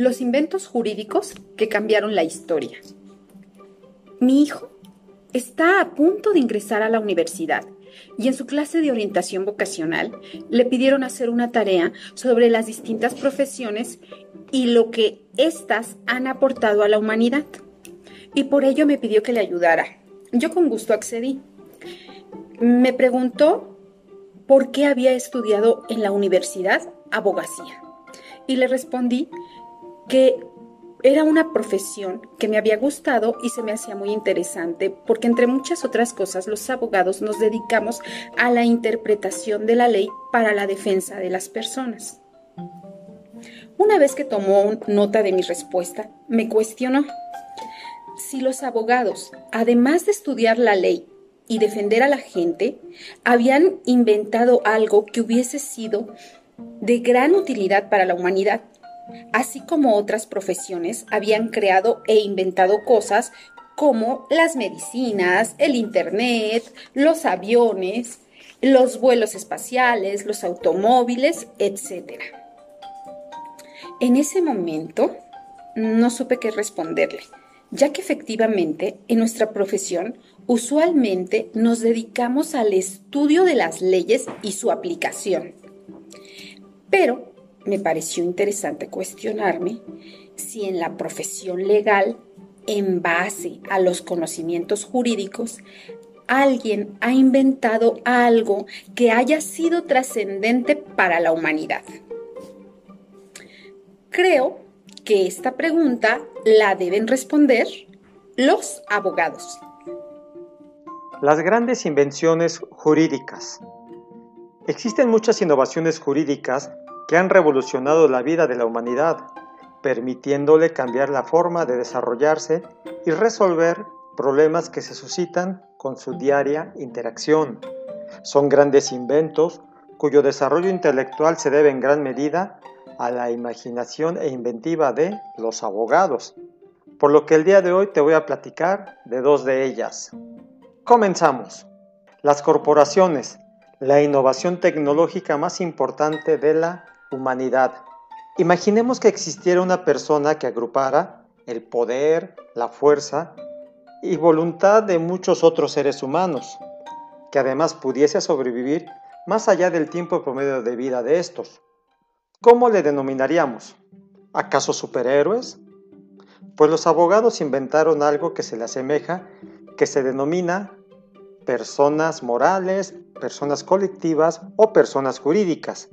Los inventos jurídicos que cambiaron la historia. Mi hijo está a punto de ingresar a la universidad y en su clase de orientación vocacional le pidieron hacer una tarea sobre las distintas profesiones y lo que éstas han aportado a la humanidad. Y por ello me pidió que le ayudara. Yo con gusto accedí. Me preguntó por qué había estudiado en la universidad abogacía. Y le respondí que era una profesión que me había gustado y se me hacía muy interesante porque entre muchas otras cosas los abogados nos dedicamos a la interpretación de la ley para la defensa de las personas. Una vez que tomó nota de mi respuesta, me cuestionó si los abogados, además de estudiar la ley y defender a la gente, habían inventado algo que hubiese sido de gran utilidad para la humanidad así como otras profesiones habían creado e inventado cosas como las medicinas, el Internet, los aviones, los vuelos espaciales, los automóviles, etc. En ese momento no supe qué responderle, ya que efectivamente en nuestra profesión usualmente nos dedicamos al estudio de las leyes y su aplicación. Pero me pareció interesante cuestionarme si en la profesión legal, en base a los conocimientos jurídicos, alguien ha inventado algo que haya sido trascendente para la humanidad. Creo que esta pregunta la deben responder los abogados. Las grandes invenciones jurídicas. Existen muchas innovaciones jurídicas que han revolucionado la vida de la humanidad, permitiéndole cambiar la forma de desarrollarse y resolver problemas que se suscitan con su diaria interacción. Son grandes inventos cuyo desarrollo intelectual se debe en gran medida a la imaginación e inventiva de los abogados, por lo que el día de hoy te voy a platicar de dos de ellas. Comenzamos. Las corporaciones, la innovación tecnológica más importante de la humanidad. Imaginemos que existiera una persona que agrupara el poder, la fuerza y voluntad de muchos otros seres humanos, que además pudiese sobrevivir más allá del tiempo promedio de vida de estos. ¿Cómo le denominaríamos? ¿Acaso superhéroes? Pues los abogados inventaron algo que se le asemeja, que se denomina personas morales, personas colectivas o personas jurídicas,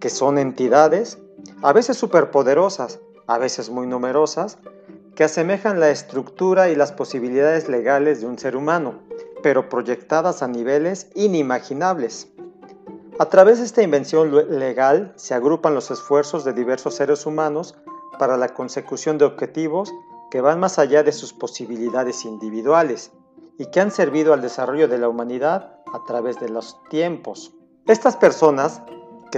que son entidades, a veces superpoderosas, a veces muy numerosas, que asemejan la estructura y las posibilidades legales de un ser humano, pero proyectadas a niveles inimaginables. A través de esta invención legal se agrupan los esfuerzos de diversos seres humanos para la consecución de objetivos que van más allá de sus posibilidades individuales y que han servido al desarrollo de la humanidad a través de los tiempos. Estas personas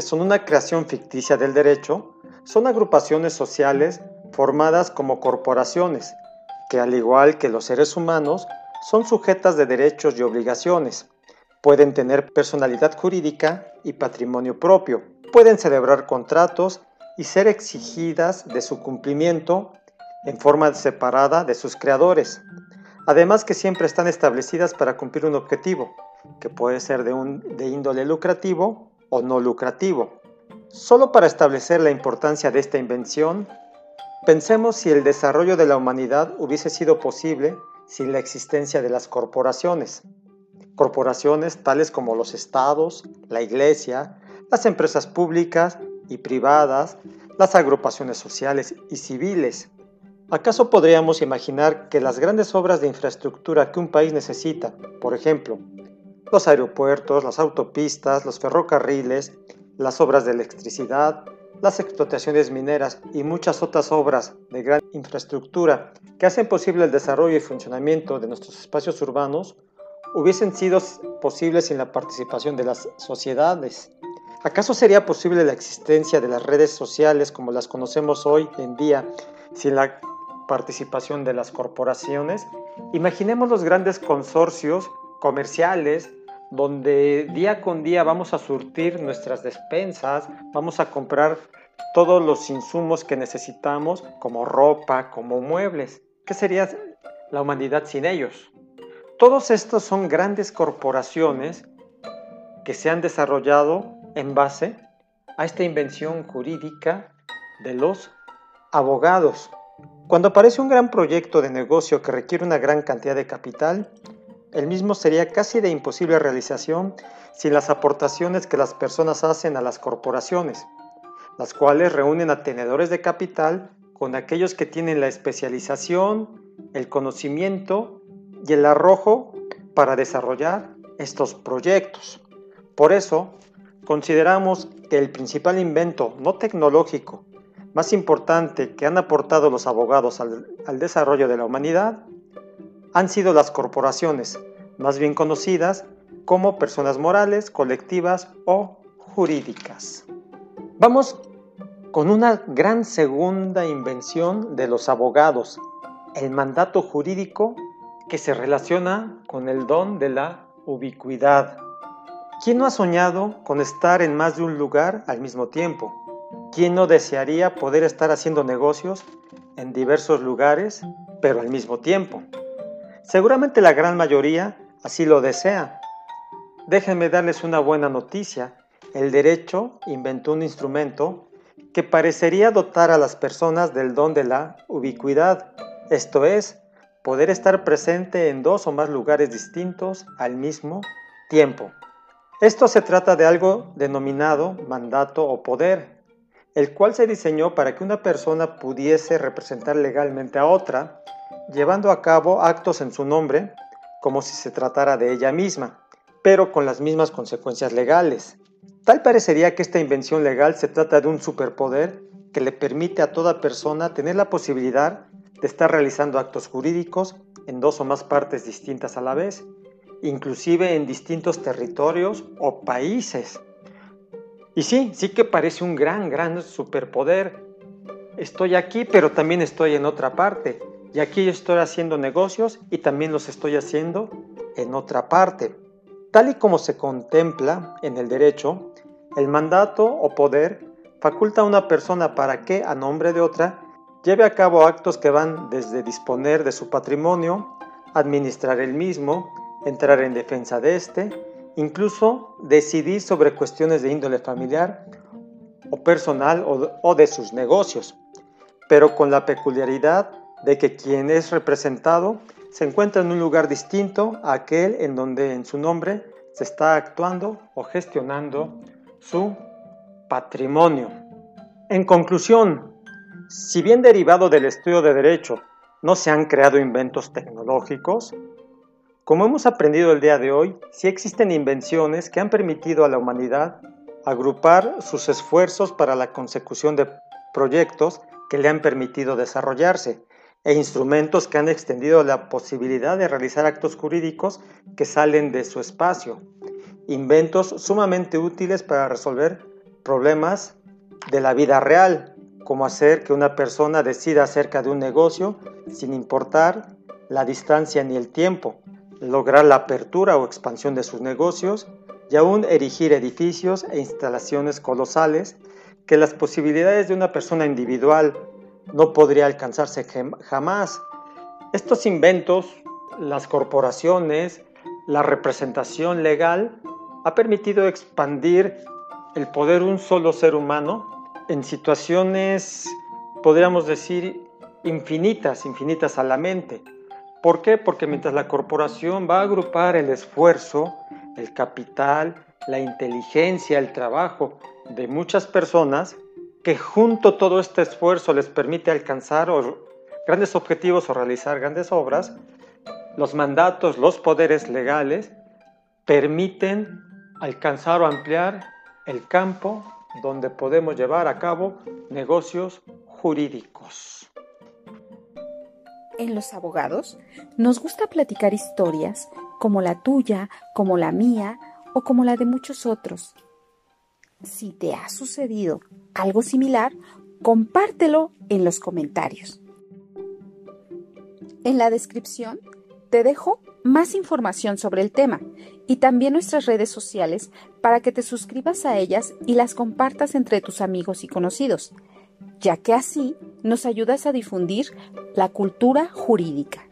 son una creación ficticia del derecho, son agrupaciones sociales formadas como corporaciones, que al igual que los seres humanos, son sujetas de derechos y obligaciones. Pueden tener personalidad jurídica y patrimonio propio. Pueden celebrar contratos y ser exigidas de su cumplimiento en forma separada de sus creadores. Además que siempre están establecidas para cumplir un objetivo, que puede ser de, un, de índole lucrativo o no lucrativo. Solo para establecer la importancia de esta invención, pensemos si el desarrollo de la humanidad hubiese sido posible sin la existencia de las corporaciones. Corporaciones tales como los estados, la iglesia, las empresas públicas y privadas, las agrupaciones sociales y civiles. ¿Acaso podríamos imaginar que las grandes obras de infraestructura que un país necesita, por ejemplo, los aeropuertos, las autopistas, los ferrocarriles, las obras de electricidad, las explotaciones mineras y muchas otras obras de gran infraestructura que hacen posible el desarrollo y funcionamiento de nuestros espacios urbanos hubiesen sido posibles sin la participación de las sociedades. ¿Acaso sería posible la existencia de las redes sociales como las conocemos hoy en día sin la participación de las corporaciones? Imaginemos los grandes consorcios comerciales donde día con día vamos a surtir nuestras despensas, vamos a comprar todos los insumos que necesitamos, como ropa, como muebles. ¿Qué sería la humanidad sin ellos? Todos estos son grandes corporaciones que se han desarrollado en base a esta invención jurídica de los abogados. Cuando aparece un gran proyecto de negocio que requiere una gran cantidad de capital, el mismo sería casi de imposible realización sin las aportaciones que las personas hacen a las corporaciones, las cuales reúnen a tenedores de capital con aquellos que tienen la especialización, el conocimiento y el arrojo para desarrollar estos proyectos. Por eso, consideramos que el principal invento no tecnológico más importante que han aportado los abogados al, al desarrollo de la humanidad han sido las corporaciones, más bien conocidas como personas morales, colectivas o jurídicas. Vamos con una gran segunda invención de los abogados, el mandato jurídico que se relaciona con el don de la ubicuidad. ¿Quién no ha soñado con estar en más de un lugar al mismo tiempo? ¿Quién no desearía poder estar haciendo negocios en diversos lugares, pero al mismo tiempo? Seguramente la gran mayoría así lo desea. Déjenme darles una buena noticia. El derecho inventó un instrumento que parecería dotar a las personas del don de la ubicuidad, esto es, poder estar presente en dos o más lugares distintos al mismo tiempo. Esto se trata de algo denominado mandato o poder, el cual se diseñó para que una persona pudiese representar legalmente a otra, llevando a cabo actos en su nombre, como si se tratara de ella misma, pero con las mismas consecuencias legales. Tal parecería que esta invención legal se trata de un superpoder que le permite a toda persona tener la posibilidad de estar realizando actos jurídicos en dos o más partes distintas a la vez, inclusive en distintos territorios o países. Y sí, sí que parece un gran, gran superpoder. Estoy aquí, pero también estoy en otra parte. Y aquí estoy haciendo negocios y también los estoy haciendo en otra parte. Tal y como se contempla en el derecho, el mandato o poder faculta a una persona para que, a nombre de otra, lleve a cabo actos que van desde disponer de su patrimonio, administrar el mismo, entrar en defensa de éste, incluso decidir sobre cuestiones de índole familiar o personal o, de sus negocios, pero con la peculiaridad de que quien es representado se encuentra en un lugar distinto a aquel en donde en su nombre se está actuando o gestionando su patrimonio. En conclusión, si bien derivado del estudio de derecho no se han creado inventos tecnológicos, como hemos aprendido el día de hoy, sí existen invenciones que han permitido a la humanidad agrupar sus esfuerzos para la consecución de proyectos que le han permitido desarrollarse e instrumentos que han extendido la posibilidad de realizar actos jurídicos que salen de su espacio. Inventos sumamente útiles para resolver problemas de la vida real, como hacer que una persona decida acerca de un negocio sin importar la distancia ni el tiempo, lograr la apertura o expansión de sus negocios y aún erigir edificios e instalaciones colosales que las posibilidades de una persona individual no podría alcanzarse jamás. Estos inventos, las corporaciones, la representación legal, ha permitido expandir el poder de un solo ser humano en situaciones, podríamos decir, infinitas, infinitas a la mente. ¿Por qué? Porque mientras la corporación va a agrupar el esfuerzo, el capital, la inteligencia, el trabajo de muchas personas, que junto todo este esfuerzo les permite alcanzar grandes objetivos o realizar grandes obras, los mandatos, los poderes legales permiten alcanzar o ampliar el campo donde podemos llevar a cabo negocios jurídicos. En los abogados nos gusta platicar historias como la tuya, como la mía o como la de muchos otros si te ha sucedido algo similar, compártelo en los comentarios. En la descripción Te dejo más información sobre el tema y también nuestras redes sociales para que te suscribas a ellas y las compartas entre tus amigos y conocidos, ya que así nos ayudas a difundir la cultura jurídica.